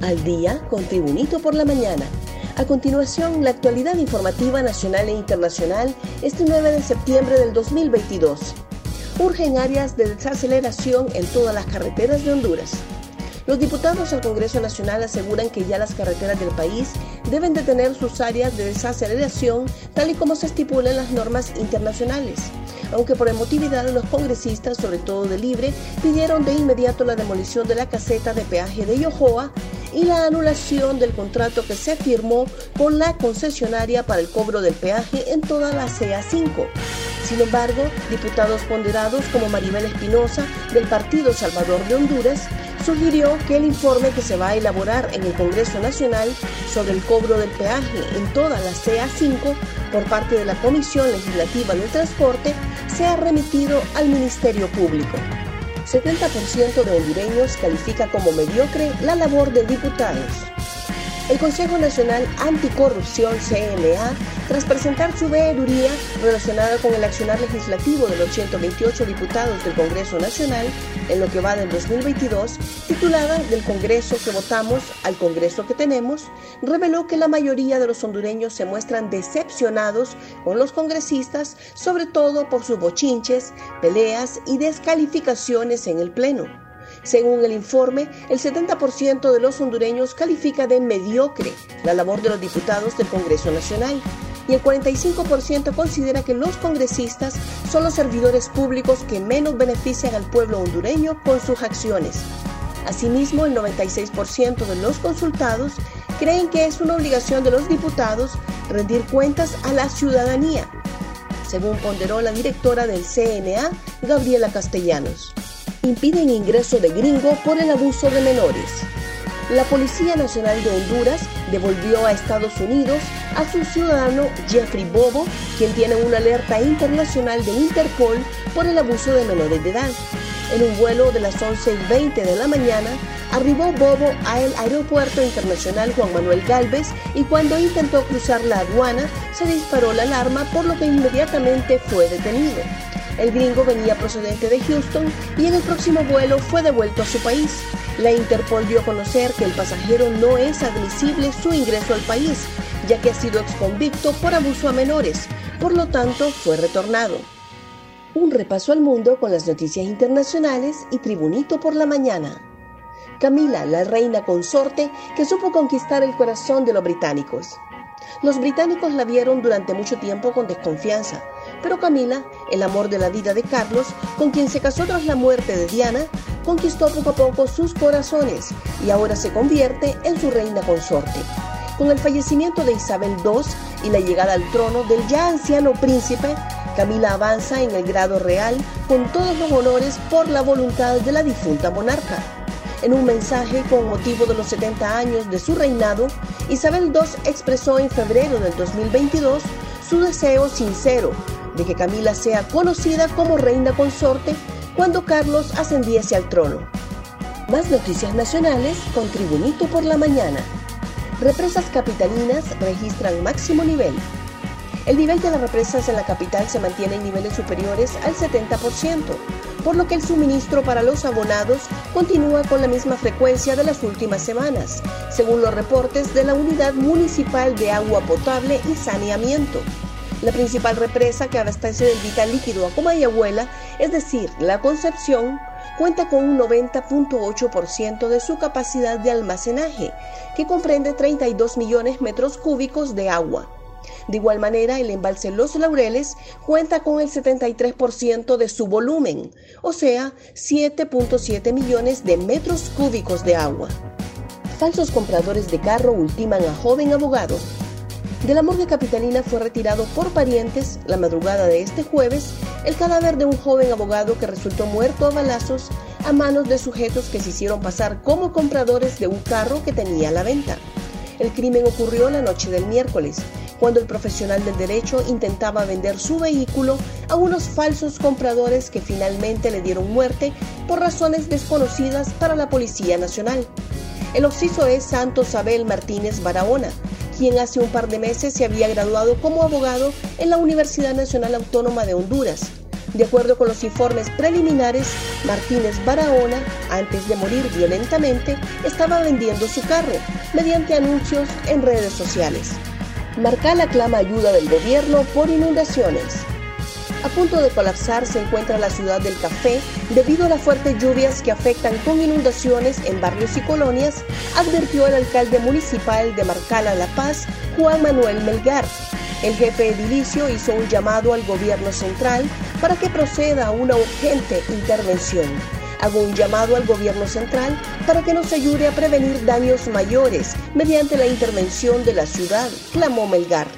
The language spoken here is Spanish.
Al día con Tribunito por la mañana. A continuación, la actualidad informativa nacional e internacional este 9 de septiembre del 2022. Urgen áreas de desaceleración en todas las carreteras de Honduras. Los diputados al Congreso Nacional aseguran que ya las carreteras del país deben de tener sus áreas de desaceleración tal y como se estipulan las normas internacionales aunque por emotividad los congresistas, sobre todo de Libre, pidieron de inmediato la demolición de la caseta de peaje de Yohoa y la anulación del contrato que se firmó con la concesionaria para el cobro del peaje en toda la CA5. Sin embargo, diputados ponderados como Maribel Espinosa del Partido Salvador de Honduras sugirió que el informe que se va a elaborar en el Congreso Nacional sobre el cobro del peaje en toda la CA5 por parte de la Comisión Legislativa del Transporte sea remitido al Ministerio Público. 70% de hondureños califica como mediocre la labor de diputados. El Consejo Nacional Anticorrupción CNA, tras presentar su veeduría relacionada con el accionar legislativo de los 128 diputados del Congreso Nacional en lo que va del 2022, titulada Del Congreso que votamos al Congreso que tenemos, reveló que la mayoría de los hondureños se muestran decepcionados con los congresistas, sobre todo por sus bochinches, peleas y descalificaciones en el Pleno. Según el informe, el 70% de los hondureños califica de mediocre la labor de los diputados del Congreso Nacional y el 45% considera que los congresistas son los servidores públicos que menos benefician al pueblo hondureño con sus acciones. Asimismo, el 96% de los consultados creen que es una obligación de los diputados rendir cuentas a la ciudadanía, según ponderó la directora del CNA, Gabriela Castellanos impiden ingreso de gringo por el abuso de menores. La Policía Nacional de Honduras devolvió a Estados Unidos a su ciudadano Jeffrey Bobo, quien tiene una alerta internacional de Interpol por el abuso de menores de edad. En un vuelo de las 11 y 20 de la mañana, arribó Bobo al Aeropuerto Internacional Juan Manuel Galvez y cuando intentó cruzar la aduana se disparó la alarma por lo que inmediatamente fue detenido. El gringo venía procedente de Houston y en el próximo vuelo fue devuelto a su país. La Interpol dio a conocer que el pasajero no es admisible su ingreso al país, ya que ha sido exconvicto por abuso a menores, por lo tanto fue retornado. Un repaso al mundo con las noticias internacionales y Tribunito por la mañana. Camila, la reina consorte que supo conquistar el corazón de los británicos. Los británicos la vieron durante mucho tiempo con desconfianza, pero Camila, el amor de la vida de Carlos, con quien se casó tras la muerte de Diana, conquistó poco a poco sus corazones y ahora se convierte en su reina consorte. Con el fallecimiento de Isabel II y la llegada al trono del ya anciano príncipe, Camila avanza en el grado real con todos los honores por la voluntad de la difunta monarca. En un mensaje con motivo de los 70 años de su reinado, Isabel II expresó en febrero del 2022 su deseo sincero de que Camila sea conocida como reina consorte cuando Carlos ascendiese al trono. Más noticias nacionales con Tribunito por la mañana. Represas capitalinas registran máximo nivel. El nivel de las represas en la capital se mantiene en niveles superiores al 70%, por lo que el suministro para los abonados continúa con la misma frecuencia de las últimas semanas, según los reportes de la Unidad Municipal de Agua Potable y Saneamiento. La principal represa que abastece el vital líquido a Comayagüela, es decir, la Concepción, cuenta con un 90.8% de su capacidad de almacenaje, que comprende 32 millones metros cúbicos de agua. De igual manera, el embalse Los Laureles cuenta con el 73% de su volumen, o sea, 7.7 millones de metros cúbicos de agua. Falsos compradores de carro ultiman a joven abogado del amor de Capitalina fue retirado por parientes la madrugada de este jueves el cadáver de un joven abogado que resultó muerto a balazos a manos de sujetos que se hicieron pasar como compradores de un carro que tenía a la venta. El crimen ocurrió la noche del miércoles, cuando el profesional del derecho intentaba vender su vehículo a unos falsos compradores que finalmente le dieron muerte por razones desconocidas para la Policía Nacional. El occiso es Santos Abel Martínez Barahona, quien hace un par de meses se había graduado como abogado en la Universidad Nacional Autónoma de Honduras. De acuerdo con los informes preliminares, Martínez Barahona, antes de morir violentamente, estaba vendiendo su carro mediante anuncios en redes sociales. Marcal aclama ayuda del gobierno por inundaciones. A punto de colapsar se encuentra la ciudad del café debido a las fuertes lluvias que afectan con inundaciones en barrios y colonias, advirtió el alcalde municipal de Marcala La Paz, Juan Manuel Melgar. El jefe edilicio hizo un llamado al gobierno central para que proceda a una urgente intervención. Hago un llamado al gobierno central para que nos ayude a prevenir daños mayores mediante la intervención de la ciudad, clamó Melgar.